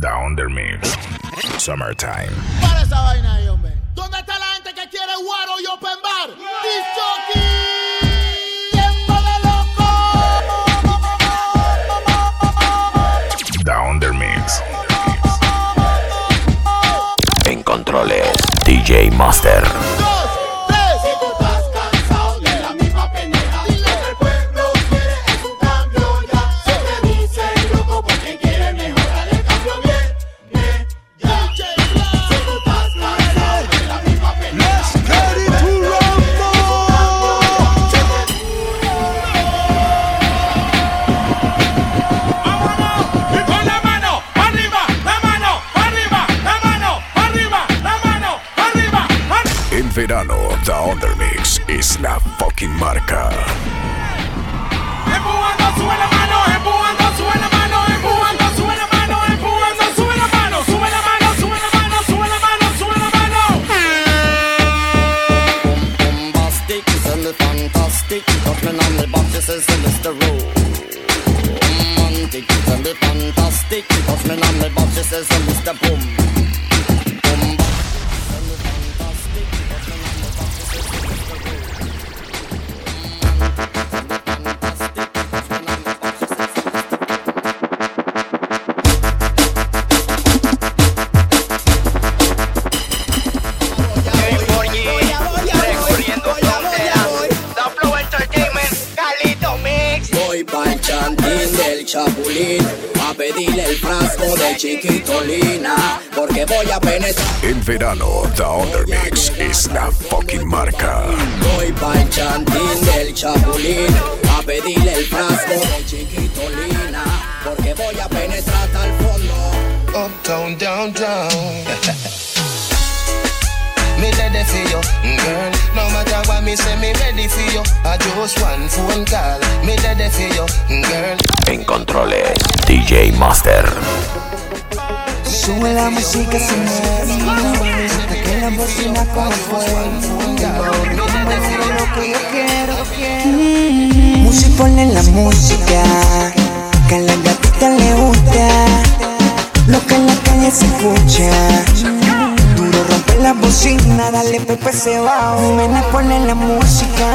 Down the Mix. Summertime. Para esa vaina ahí, hombre. ¿Dónde está la gente que quiere guaro y open bar? ¡Disjockey! ¡Tiempo de loco! Down the Mix. En controles, DJ Master. Marca. Pedirle el frasco de chiquitolina porque voy a penetrar. En verano, Down the Mix es la fucking marca. Voy pa'l chantín del chapulín a pedirle el frasco de chiquitolina porque voy a penetrar hasta el fondo. Uptown, down, down. me ready for you, girl. No matter what me say, me ready for you. I just one phone call. Me ready for you, girl. En controles, DJ Master. Sube la música sin hasta que la bocina con fuego. lo que yo quiero, quiero. Musi ponle la música, que a la gatita le gusta, lo que en la calle se escucha. La bocina, dale pepe se va. Nena ponle la música,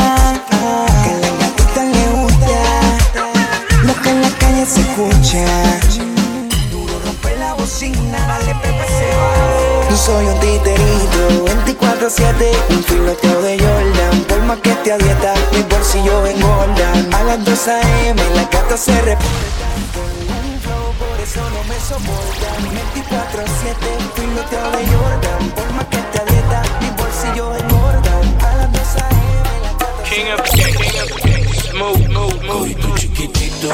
que a la gatita le gusta, lo que en la calle se escucha. Duro rompe la bocina, dale pepe se va. No soy un titerito, 24-7, un filoteo de Jordan. Por más que te a dieta, mis bolsillos engordan. A las 2 a.m. la gata se reportan. Soportan. 24-7, un filoteo de Jordan. Por más que te a dieta, mis bolsillos engordan. A las 2 a.m. la gata se Hoy tu chiquitito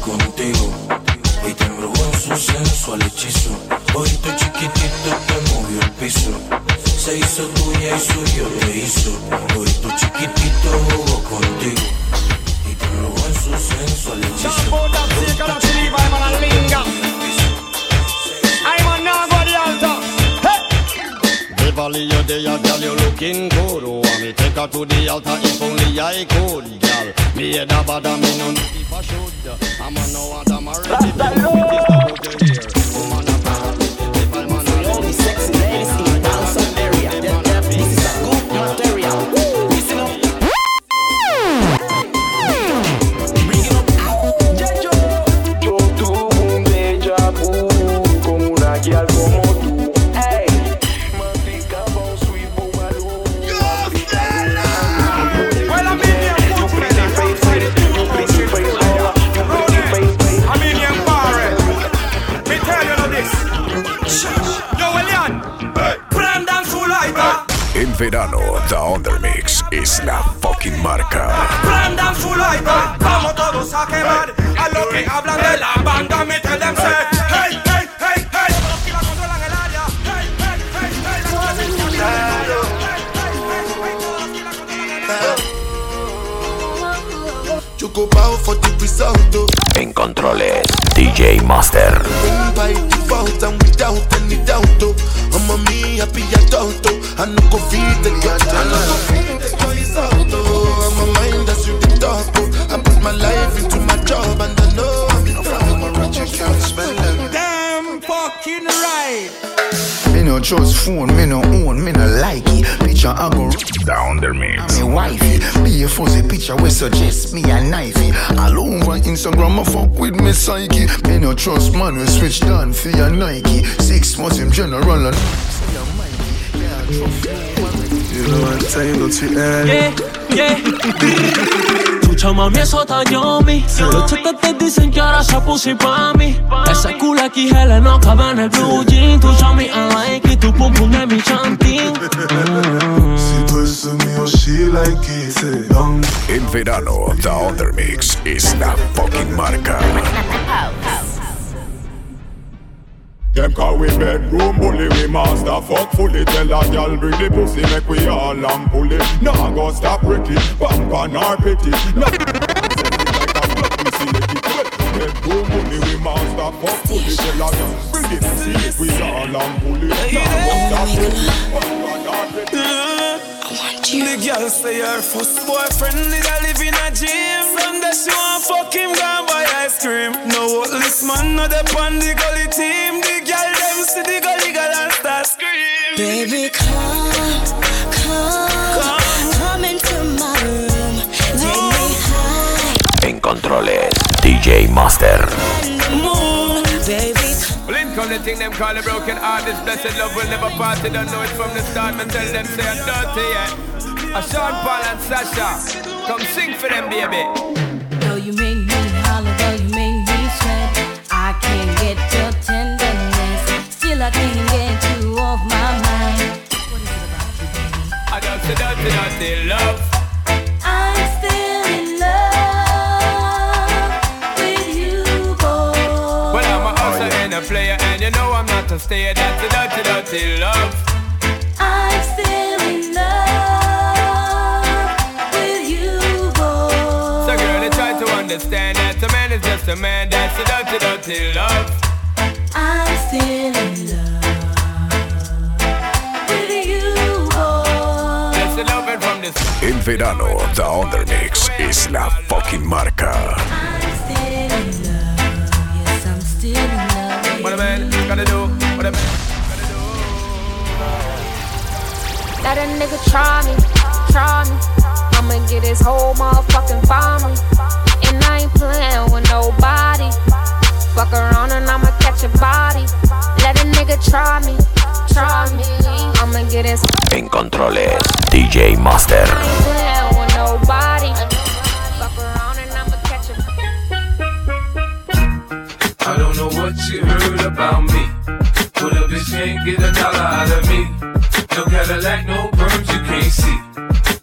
contigo. Hoy te embrujó en su sensual hechizo. Hoy tu chiquitito te movió el piso. Se hizo tuya y suyo te hizo. Hoy tu chiquitito jugó contigo. Y te embrujó en su sensual hechizo. Looking good. Oh, and me take her to the altar if only I could, girl. Me head a bad, and me no know if I should. I'm a no want I'm already been with this stuff out here. Woman, a bad, if I'm a no sexy verano, the Mix es la fucking marca. prendan su lighter. Vamos todos a quemar a los que hablan de la banda. Say, hey, hey, hey, hey. Los que la controlan el área. Hey, hey, hey, hey. Los que la controlan el área. Oh. En controles, DJ Master. Oh. Oh. I no go feed the cat. I no go feed the oh. I'm a mind that's you the oh. I put my life into my job and I know no trust phone, me no own, me no like it. Picture I go Down the mix. me wifey. Be a fuzzy picture we suggest me a knifey. All over Instagram, I fuck with me psyche. Me no trust man, we switch down for your Nike. Six months in general and You know what time, don't you Yeah, yeah. Chucha mami, eso está yummy. Los chetes te dicen que ahora se pussy pa' mí. Aquí no cabe en el blue jean. Tu chami, I like it. Tu pum pum de mi chantín. Si tú eso mío, she like it. Say, young. En verano, The Under Mix es la fucking marca. Them call we bedroom bully, we master. Fuck fully Tell a gal bring the pussy, make we all pull it Nah go stop pump on our pity. Nah. Bedroom bully, we master. Fuck fully Tell a gal bring the pussy, make we all pull it Nah go stop pretty, pump on our pity The girl say her first boyfriend did a live in a gym. From the she want fuck him, gone buy ice cream. No this man, no the on the gully team. The girl them see the gully girl and start scream. Baby, come, come, come into my room. Take me high En controles, DJ Master. On the thing them call a broken heart. This blessed love will never part. They don't know it from the start. Man tell them say I'm dirty, yeah. A Sean Paul and Sasha, come sing for them, baby. Though you make me holler, though you make me sweat, I can't get your tenderness. Still, I can't get you off my mind. What is it about you, baby? I don't say dirty, dirty love. A player, and you know I'm not a stayer. That's a dirty, dirty love. I'm still in love with you, boy. So, girl, they try to understand that a man is just a man. That's a dirty, dirty love. I'm still in love with you, boy. That's the loving from this. En verano, The Under Mix es la fucking marca. What a man gotta do, what a man. Let a nigga try me, try me. I'ma get his whole motherfucking family. And I ain't playing with nobody. Fuck around and I'ma catch a body. Let a nigga try me, try me. I'ma get his En controles, DJ Master. Heard about me. But a bitch can't get a dollar out of me. No Cadillac, no perms you can't see.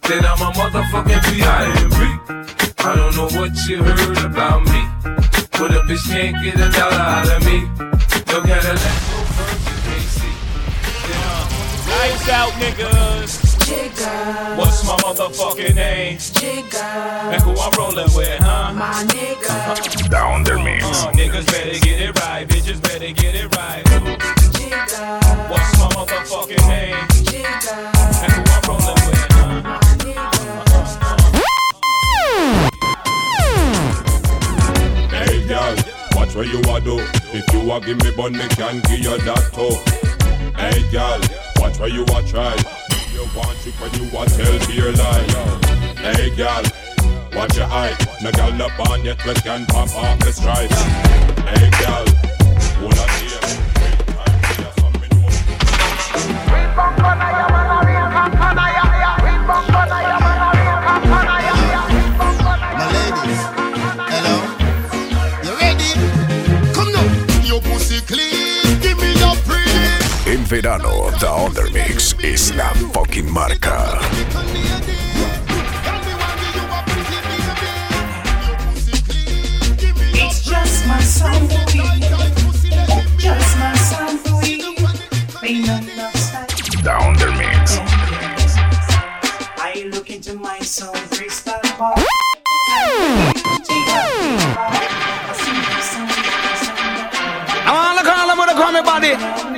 Then I'm a motherfucking P.I.M.B. I don't know what you heard about me. But a bitch can't get a dollar out of me. No Cadillac, no perms you can't see. Lights out, niggas. What's my motherfucking name? Jigga. And who I'm rolling with, huh? My nigga. The Under Mix. Uh, niggas better get it right, bitches better get it right. Jigga. What's my motherfucking name? Jigga. And who I'm rolling with, huh? My nigga. Hey girl, watch what you a do. If you a give me bun, me can give you that too. Hey girl, watch what you a try you want it when you want tell your lie. Hey, gal, watch your eye. No gal no on yet, but can pop off the stripes. Hey, gal, wanna hear? Wait, I'm here, something. Wait, I'm I'm gonna, I'm. verano, The Undermix es la fucking marca. The Undermix. I look into my soul crystal ball. I wanna body.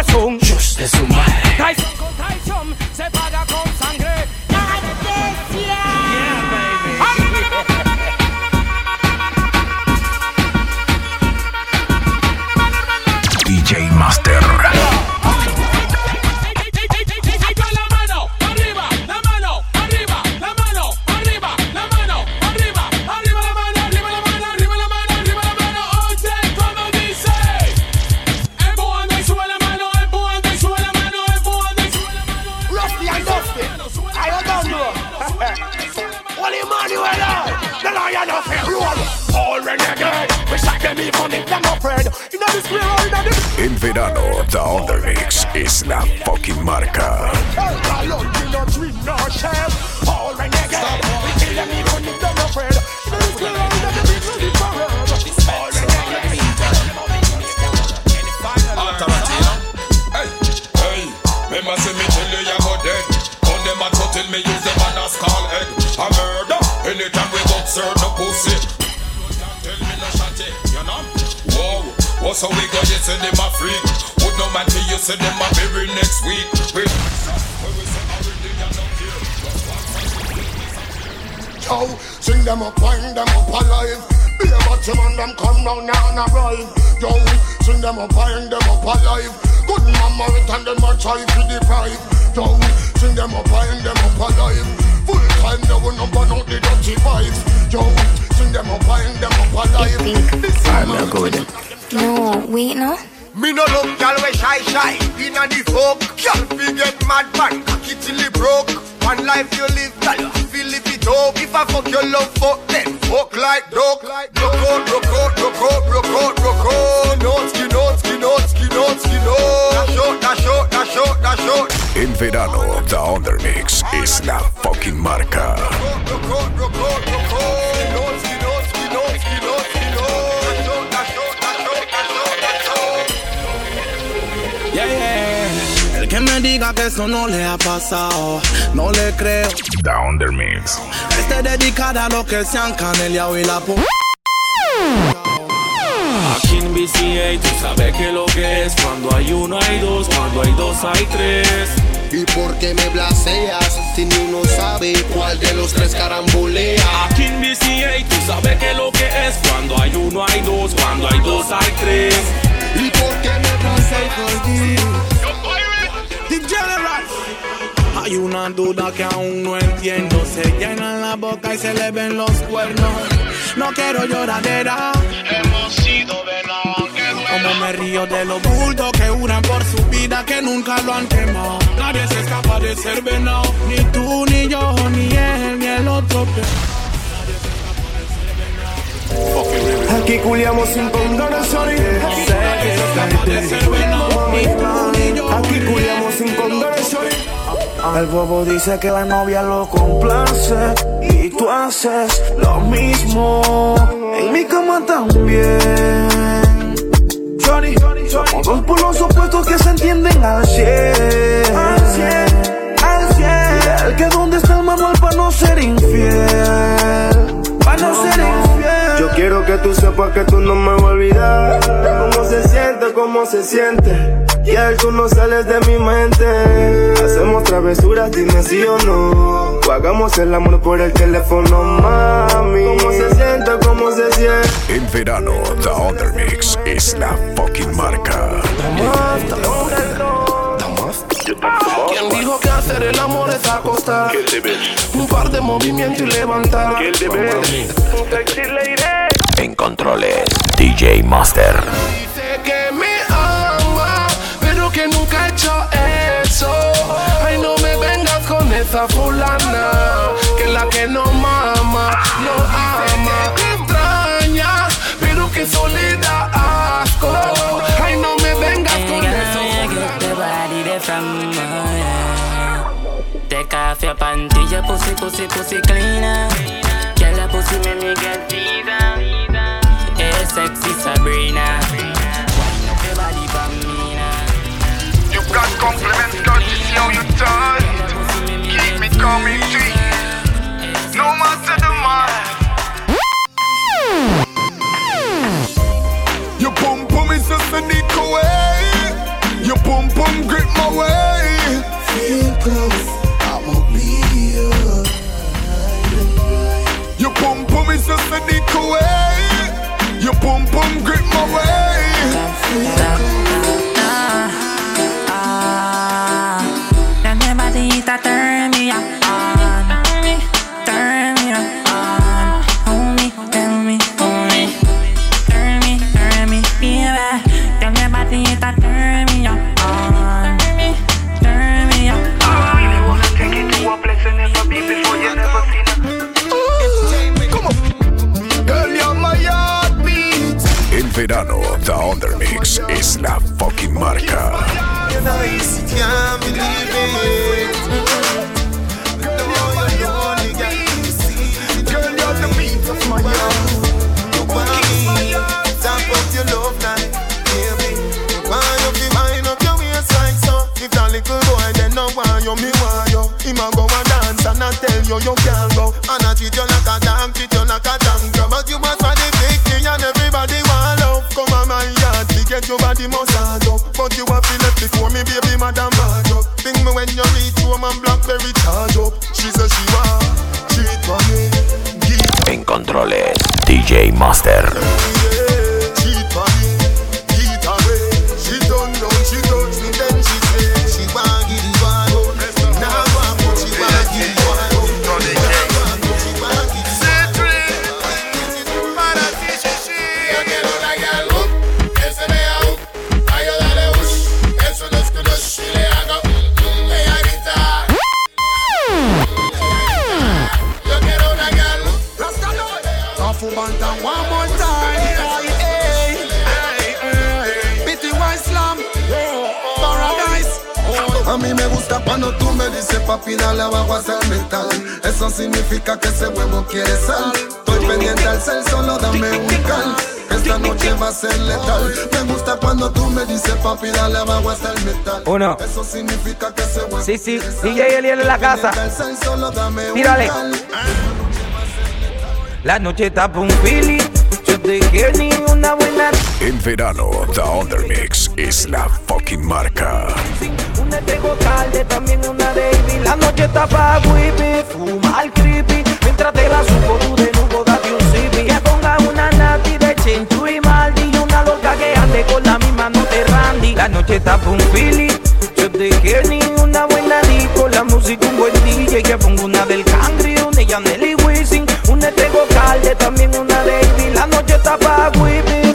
es un de. Yo, sing them up, wind them up alive. This I'm good. No, wait, no. Me no look gal we shy shy. Inna the folk Gal fi get mad man Cocky till it broke. One life you live gal you feel live it up If I fuck your love fuck then Fuck like dog Rock out, rock out, rock out, rock out, rock out. No skin out, En verano, The Undermix es la fucking marca. Yeah, yeah. El que me diga que eso no le ha pasado, no le creo. The Undermix. Este dedicada a los que se han caneleado y la po. BCA tú sabes que lo que es Cuando hay uno hay dos, cuando hay dos hay tres ¿Y por qué me blaseas si ni uno sabe cuál de los tres carambolea? Aquí en BCA tú sabes que lo que es Cuando hay uno hay dos, cuando hay dos hay tres ¿Y por qué me blaseas por ti? The General. Hay una duda que aún no entiendo. Se llenan la boca y se le ven los cuernos. No quiero lloradera. Hemos sido. Como me río de los bultos que juran por su vida que nunca lo han quemado. Nadie se escapa de ser venado. Ni tú, ni yo, ni él, ni el otro. Aquí culiamos sin condones, sorry. Aquí culiamos sin condones, sorry. El bobo dice que la novia lo complace y tú haces lo mismo. En mi cama también. Shorty, somos dos polos opuestos que se entienden al 100. Al 100, al 100. El que dónde está el manual para no ser infiel. Quiero que tú sepas que tú no me vas a olvidar. Cómo se siente, cómo se siente. Y él tú no sales de mi mente. Hacemos travesuras, dime sí o no. O hagamos el amor por el teléfono, mami. Cómo se siente, cómo se siente. En verano, The Undermix es la fucking marca. ¿Quién dijo que hacer el amor es acostar? Un par de movimientos y levantar. Sexy lady. En controles, DJ Master. Dice que me ama, pero que nunca he hecho eso. Ay, no me vengas con esa fulana, que la que no mama, no ama. Que extraña, pero que soledad asco. Ay, no me vengas con esa fulana. Te café pantilla, pussy, pussy, pussy, cleaner. Yeah, la pussy, me get diva. sexy Sabrina. You got compliments, cause you see how you turn. Keep me coming, to you, No matter the mind. Your pum pum is just a nick away. Your pum pum grip my way. Cuando tú me dices papi dale abajo hacia el metal Eso significa que ese huevo quiere sal. Estoy pendiente al cel, solo dame un cal. Esta noche va a ser letal. Me gusta cuando tú me dices papi dale abajo hasta el metal Uno. Eso significa que ese huevo Sí, sí, quiere sal. DJ Eliel en la casa. Mírale. La noche está un fili Yo te quiero ni una buena En verano, The Undermix es la fucking marca me pego tarde, también una baby. La noche está pa' whippy, fumar creepy. Mientras te la supo tú de nuevo, date un zippy. Que ponga una nati de chinchu y maldi. Y una loca que ande con la misma, no te randy. La noche está pa' un fili, yo te quiero ni una buena disco. La música un buen DJ, que pongo una del Cangri, una de Yanel. Una de Tego Calde, también una baby. La noche está pa' whippy.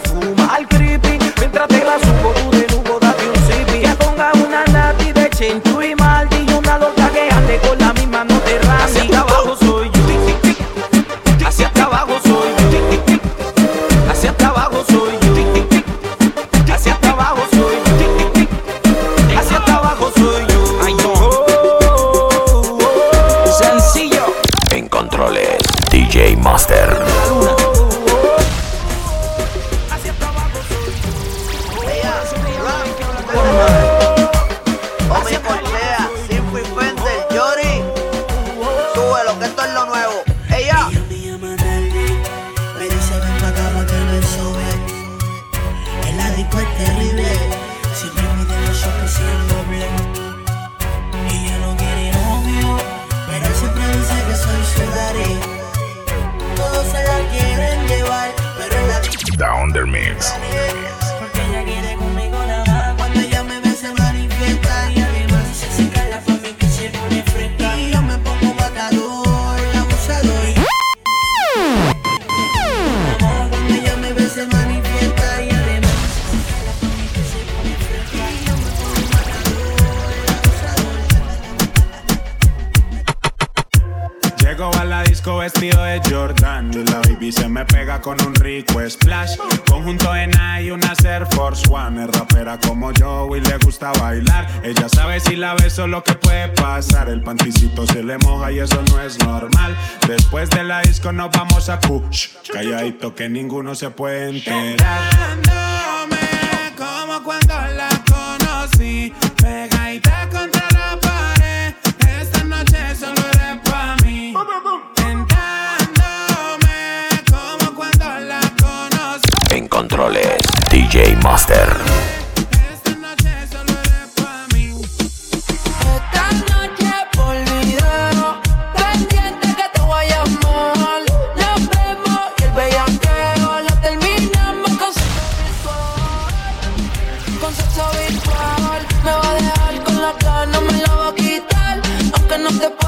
disco nos vamos a Kush. Calladito que ninguno se puede enterar. como cuando la conocí. Pegadita contra la pared. Esta noche solo eres para mí. Tentándome como cuando la conocí. En controles, DJ Master. the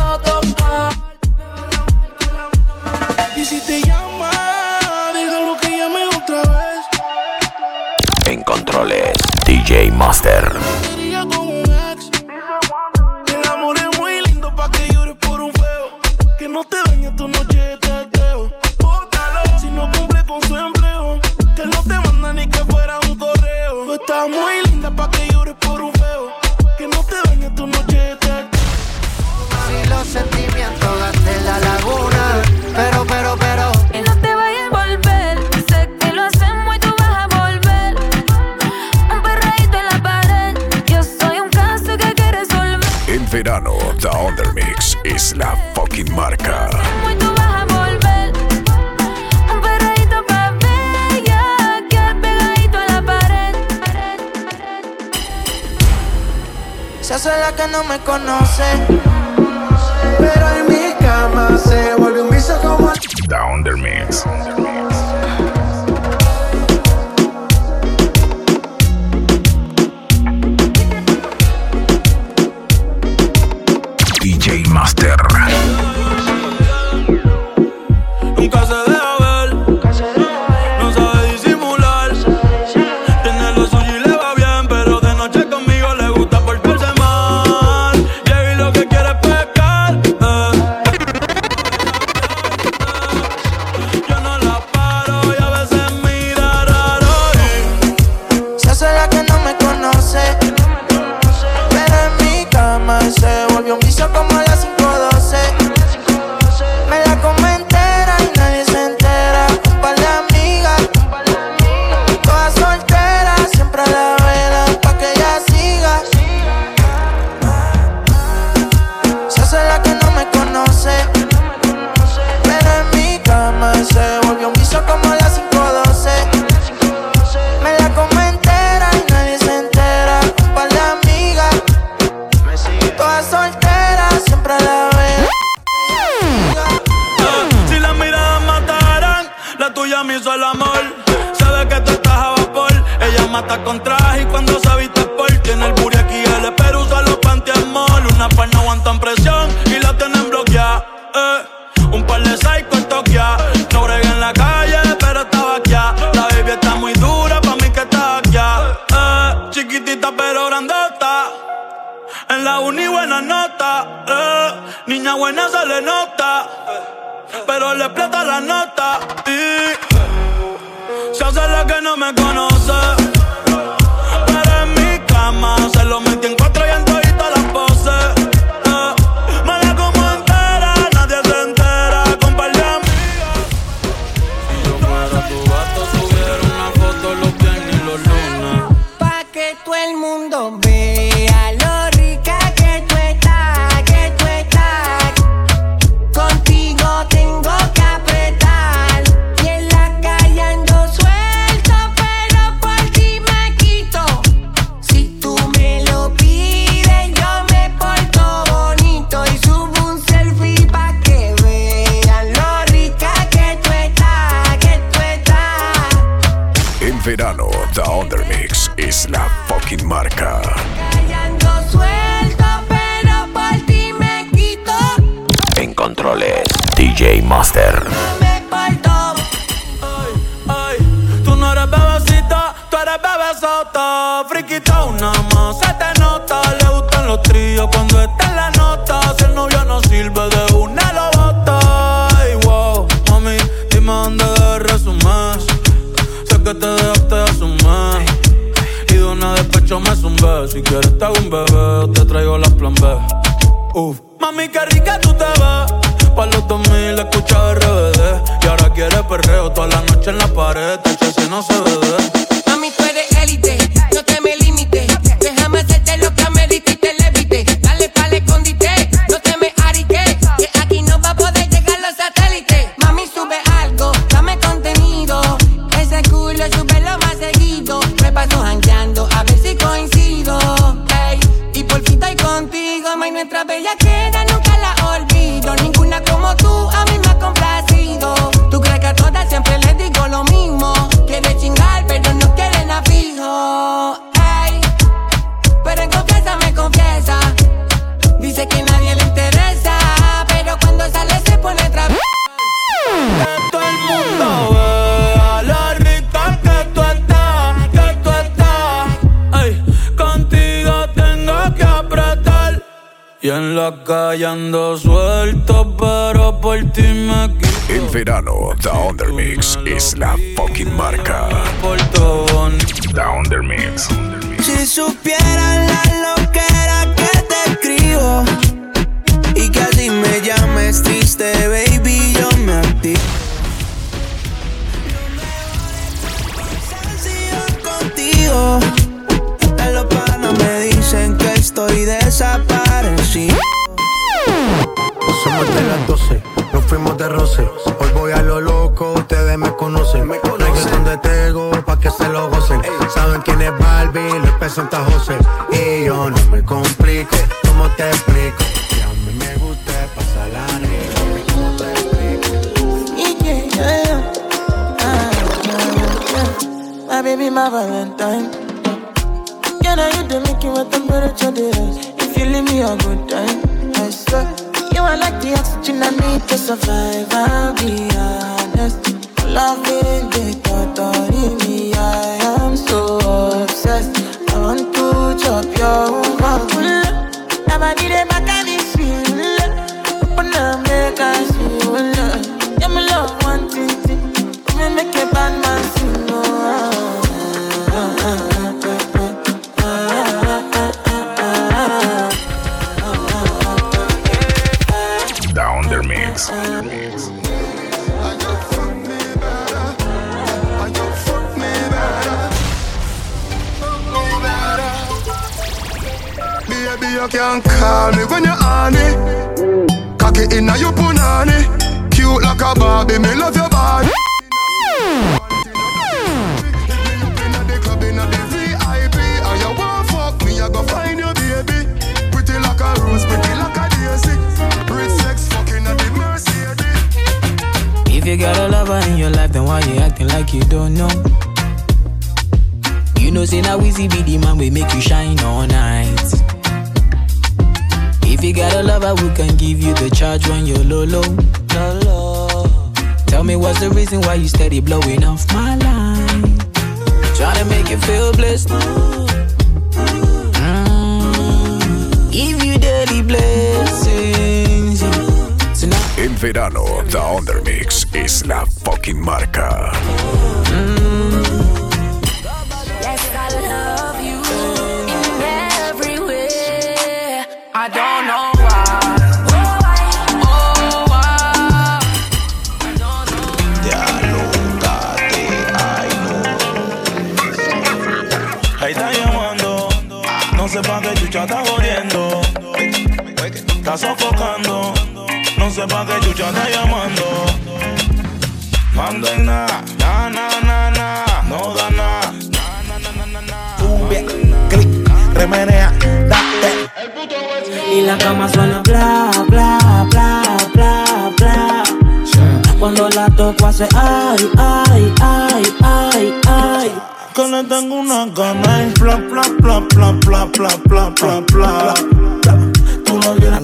Y en la calle ando suelto, pero por ti me quito. El verano, The Undermix es la fucking marca. The Undermix. Si supieran la loquera que te escribo y que así me llames triste, baby, yo me activo. Sencillo contigo. En los panas me dicen que estoy desaparecido. Somos de las 12, nos fuimos de roce. Hoy voy a lo loco, ustedes me conocen. Me conocen de Tego, pa' que se lo gocen. Saben quién es Barbie, les presenta José. Y yo no me complique, ¿cómo te explico? Que a mí me gusta pasar la. Ah, yeah, yeah. My baby, my Valentine. Now you the make what temperature. Leave me a good time, I swear. You are like the oxygen I need to survive. I'll be honest. Loving the thought of me, I am so obsessed. I want to chop your heart. Never need a mechanism. Open up, make us feel. Yeah, me love one thing. Make a bad man sing. Baby, you can call me when you're on it. Cocky inna your punani. Cute like a Barbie, me love your body. Go find your baby. The Mercedes. If you got a lover in your life, then why you acting like you don't know? You know, say now easy be the man we make you shine all night. If you got a lover who can give you the charge when you're low, low, low, low. Tell me what's the reason why you steady blowing off my line? Trying to make you feel blessed. Mm. Give you daily blessings. Now verano, The Undermix es la fucking marca. Yes, pa' qué chucha está llamando. Mando en nada, na, na, na, na, no da nada. Sube, clic, remenea, date. Y la cama suena bla, bla, bla, bla, bla. Cuando la toco hace ay, ay, ay, ay, ay. Que le tengo una gana y bla, bla, bla, bla, bla, bla, bla, bla, bla.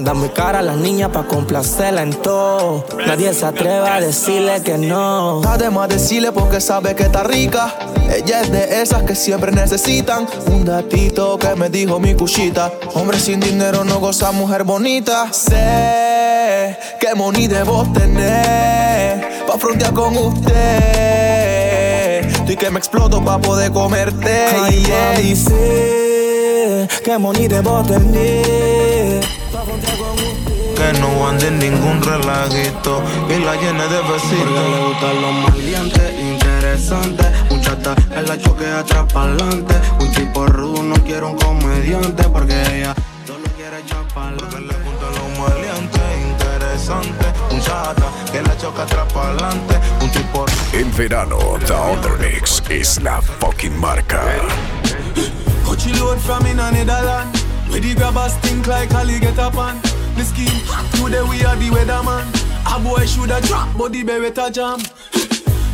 Anda muy cara la niña pa' complacerla en todo. Nadie se atreve a decirle que no. Además decirle porque sabe que está rica. Ella es de esas que siempre necesitan un datito que me dijo mi cuchita. Hombre sin dinero no goza mujer bonita. Sé que money debo tener pa' frontear con usted. Estoy que me exploto pa' poder comerte. Ay, yeah. mami, sé que money de botelé. Que no ande en ningún relajito y la llene de besitos. Porque le gustan los maleantes, interesantes. Un chata en la choque atrás pa'lante. Un tipo rudo no quiere un comediante porque ella solo quiere echar Porque le gustan los maleantes, interesantes. Un chata que la choca atrás pa'lante. Un tipo En verano, The Undermix es la fucking marca. Coachy load from in a Netherland. Where the grabbers think like Ali get up on. The scheme hot today we are the weatherman. A boy shoulda drop, but the beretta jam.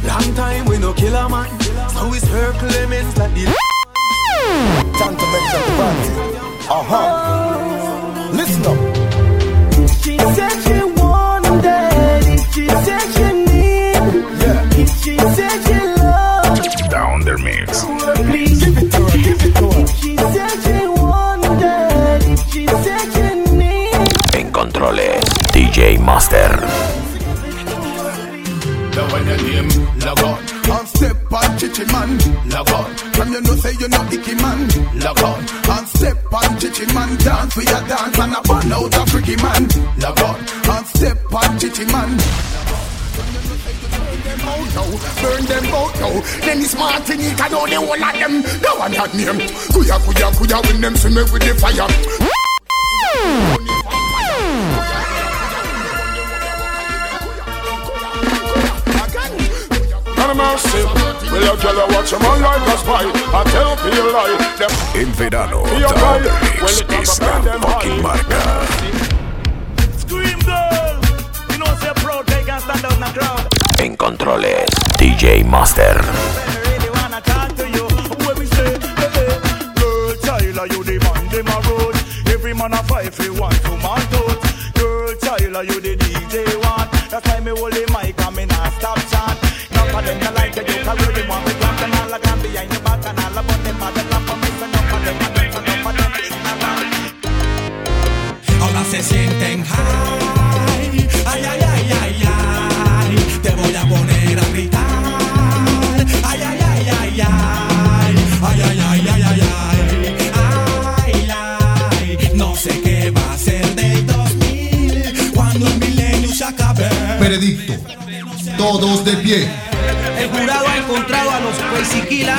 Long time we no kill a man. So it's her Clemens like the. Time to mention the party. Uh huh. Listen up. She said she wanted it. She said she need. Yeah. She said she loved. The Undermix. Please DJ Master. Step on chichi man, on. You say you icky man, on. Step on chichi man, dance for your dance and a burn out a freaky man, on. Step on chichi man. Burn them out now. Then the whole of them. No one had name. Kuya kuya kuya when them me with the fire. mercy. Will you watch my life like a? I tell you lie. In verano, down the mix is not fucking marca. Scream girl, you know say proud, they can stand the crowd. En controles, DJ Master. Man a fight for one, two man. Girl, Tyler, you the DJ one. That's why me hold him Veredicto. Todos de pie. El jurado ha encontrado a los Killa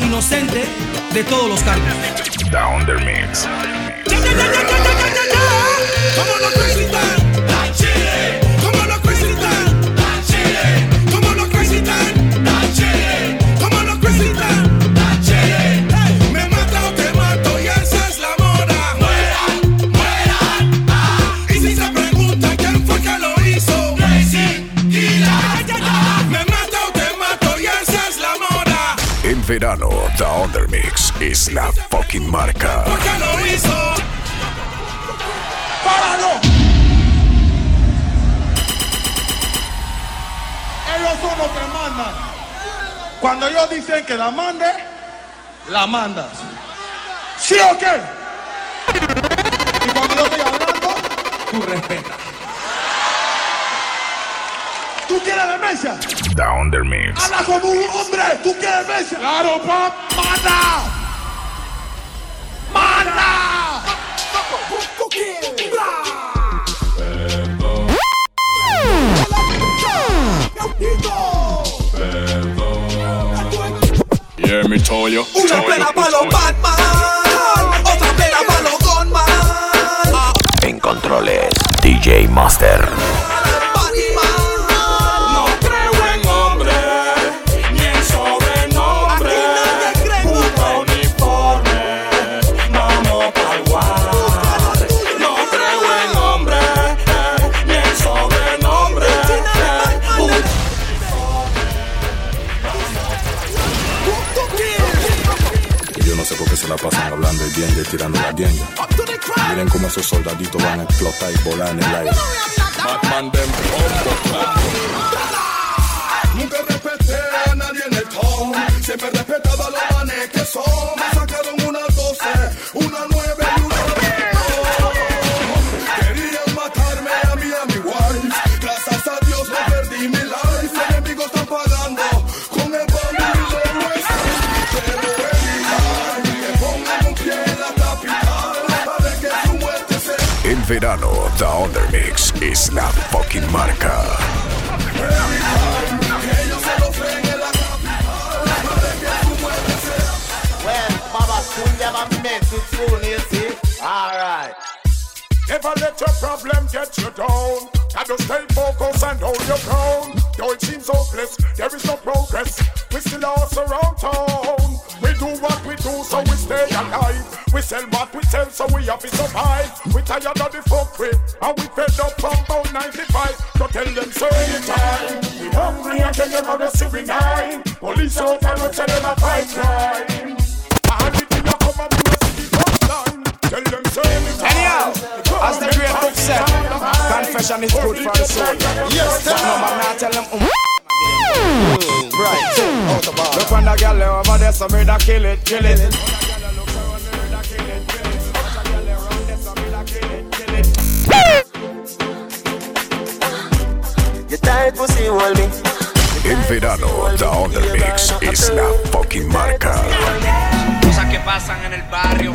inocente de todos los cargos. The Undermix. Es la fucking marca. ¿Qué lo hizo? ¡Páralo! Ellos son los que mandan. Cuando ellos dicen que la mande, la mandas. ¿Sí o qué? Y cuando yo estoy hablando, tú respetas. ¿Tú quieres demencia? The Undermix. Habla como un hombre. ¿Tú quieres demencia? Claro, pap. ¡Manda! Me told you. Una plena pa' los Batman, otra plena pa' los Gunman. En controles, DJ Master. Pasan hablando el bien y tirando la dienga. Miren cómo esos soldaditos van a explotar y volar en el aire. Batman them Nunca respeté a nadie en el town. Siempre he respetado a los manes que son. The Undermix es la fucking marca. Well, Baba soon you have met it soon, you. Alright. Never let your problem get you down. And just stay focused and hold your ground. Though it seems hopeless, there is no progress. We still are around town what we do, so we stay alive. We sell what we sell, so we have to survive. We tired of the fuckery, and we fed up from about 95. So tell them so anytime. We hungry and tell them how the civil. Police out and we tell them a fight crime. Anyhow, as the great book said, confession is good for the soul. Yes, but no man now tell them. Mm. Right, Look the kill it, it. Verano, The Undermix es la fucking marca. Que pasan en el barrio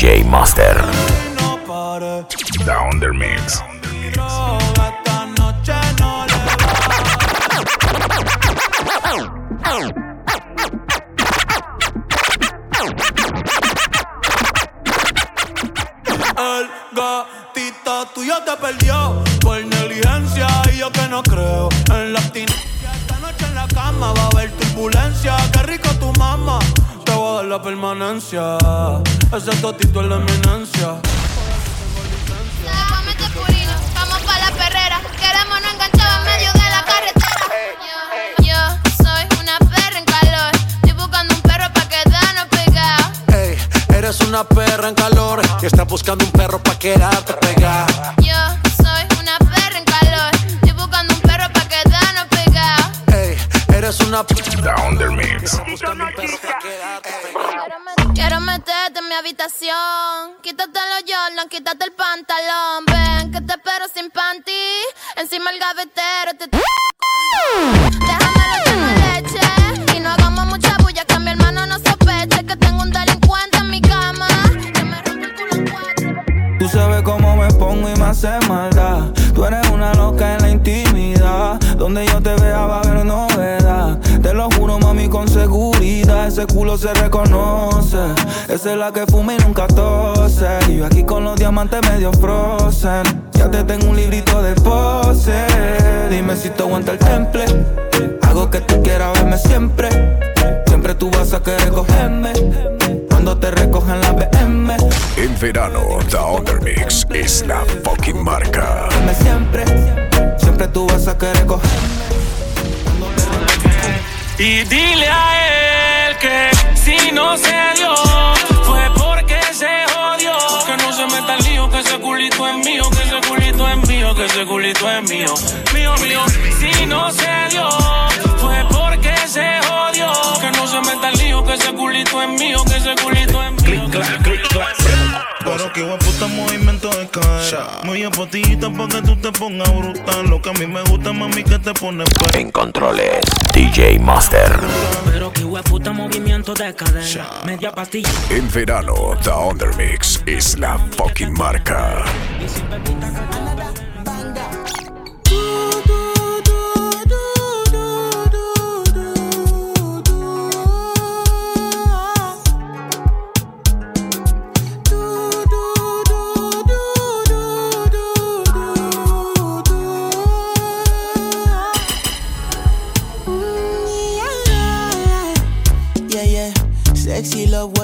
DJ Master. Down their mix. Esta noche no le El gatito tuyo te perdió por negligencia y yo que no creo en la abstinencia. Esta noche en la cama va a haber turbulencia. Qué rico tu mamá, te voy a dar la permanencia. Ese totito es la eminencia. Esa es la que fuma y nunca tose. Y yo aquí con los diamantes medio frozen. Ya te tengo un librito de pose. Dime si te aguanta el temple. Hago que tú quieras verme siempre. Siempre tú vas a querer cogerme. Cuando te recogen la BM. En verano, Down their mix es la fucking marca. Dime siempre. Siempre tú vas a querer cogerme. Y dile a él que si no se mío. Mío, mío. Si no se dio, fue porque se jodió. Que no se meta el lío, que ese culito es mío, que ese culito es mío. Pero que puta movimiento de cadera. Muy apotita pa' que tú te pongas brutal. Lo que a mí me gusta, mami, que te pone pa' En controles, DJ Master. Pero que puta movimiento de cadera. Media pastilla. En verano, Down their mix es la fucking marca. Yeah,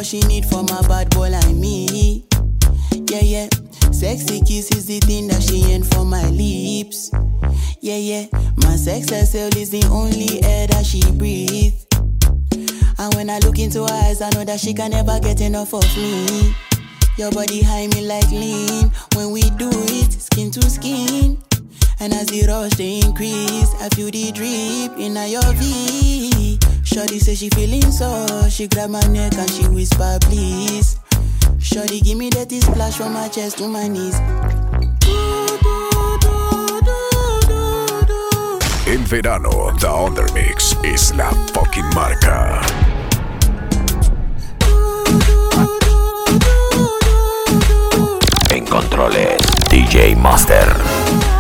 she need from a bad boy like me. Yeah, yeah. Sexy kiss is the thing that she ain't for my lips. Yeah, yeah. My sex herself is the only air that she breathes. And when I look into her eyes, I know that she can never get enough of me. Your body high me like lean. When we do it, skin to skin. And as the rush they increase, I feel the drip in your V. Shorty say she feeling so, she grab my neck and she whisper please. Shorty give me that splash from my chest to my knees. En verano, The their mix es la fucking marca. En controles, DJ Master.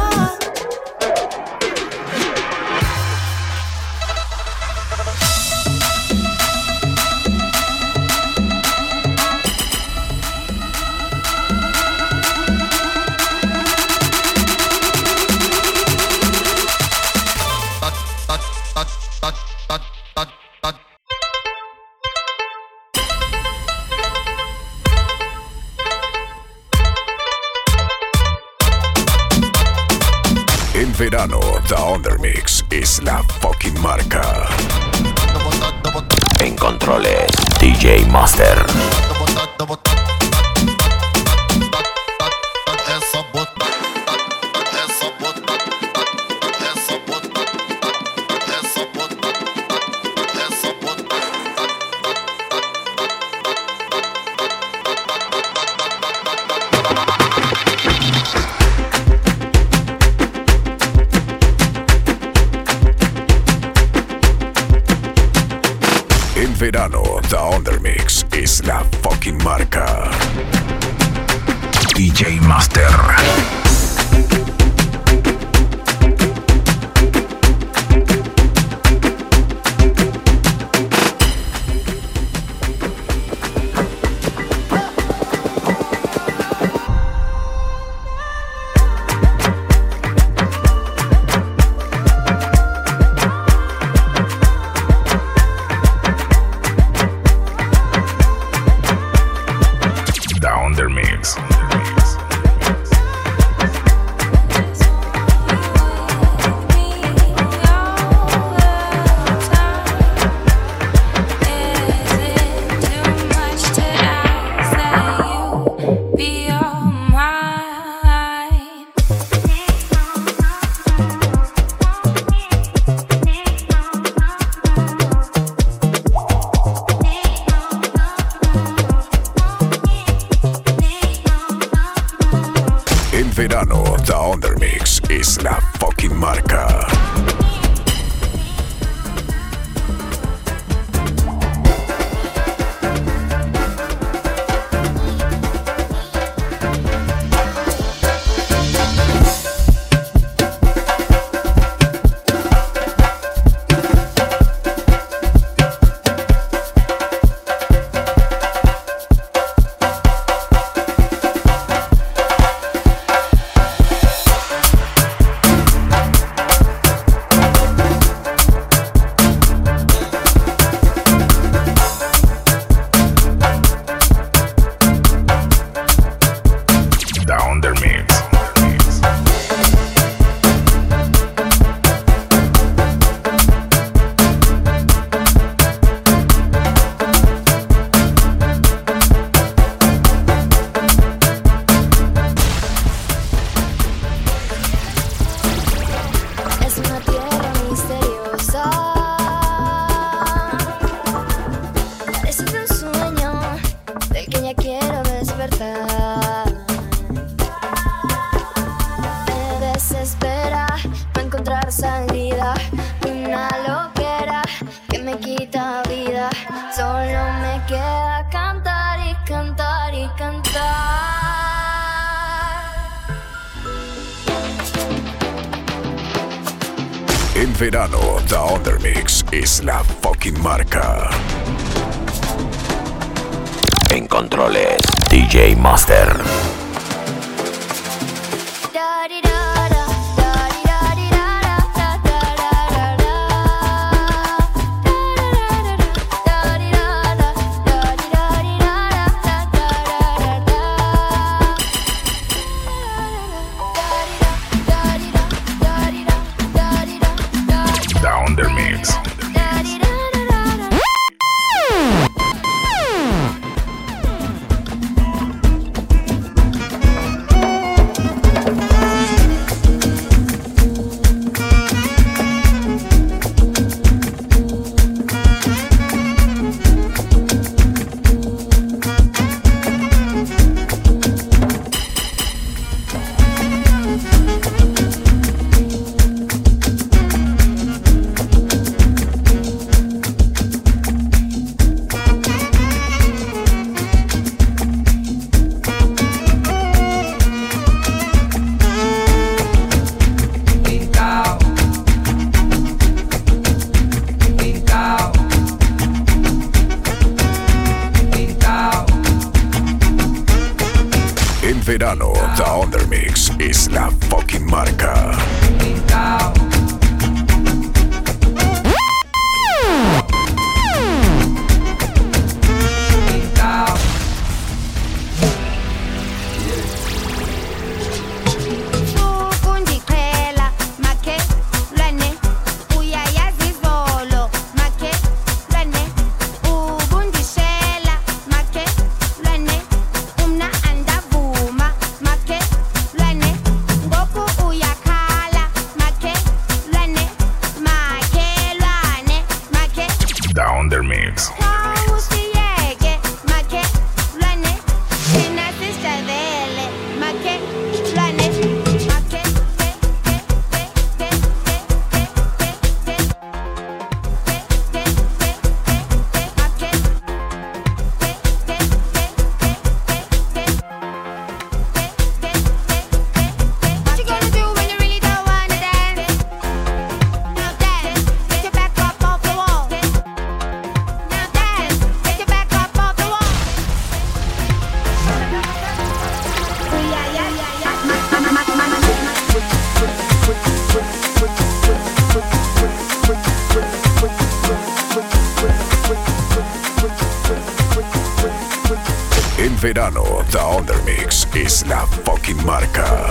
Verano, The Undermix es la fucking marca.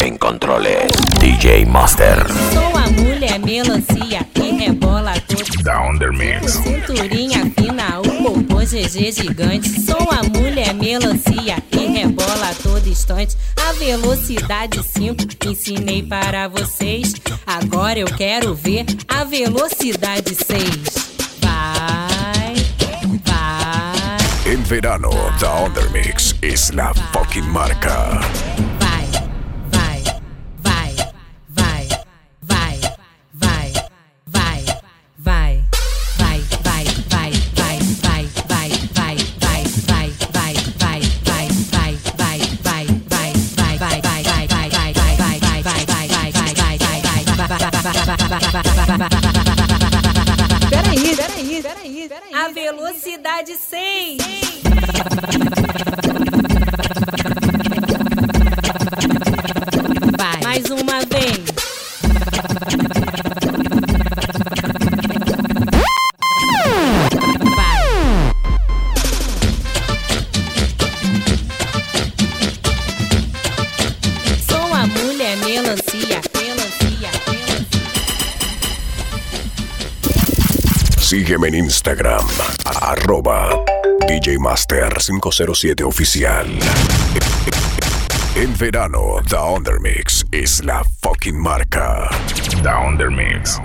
En controles, DJ Master. Sou a mulher melancia que rebola todo. The Undermix. Cinturinha fina, o popô GG gigante. Sou a mulher melancia que rebola a todo instante. A velocidade 5 ensinei para vocês. Agora eu quero ver a velocidade 6. Vai, vai, En verano, The Undermix es la fucking marca. Vai. Mais uma vez. Vai. Sou a mulher melancia, melancia, melancia. Sígueme en Instagram, arroba Master 507 Oficial. En verano, The Undermix es la fucking marca. The Undermix.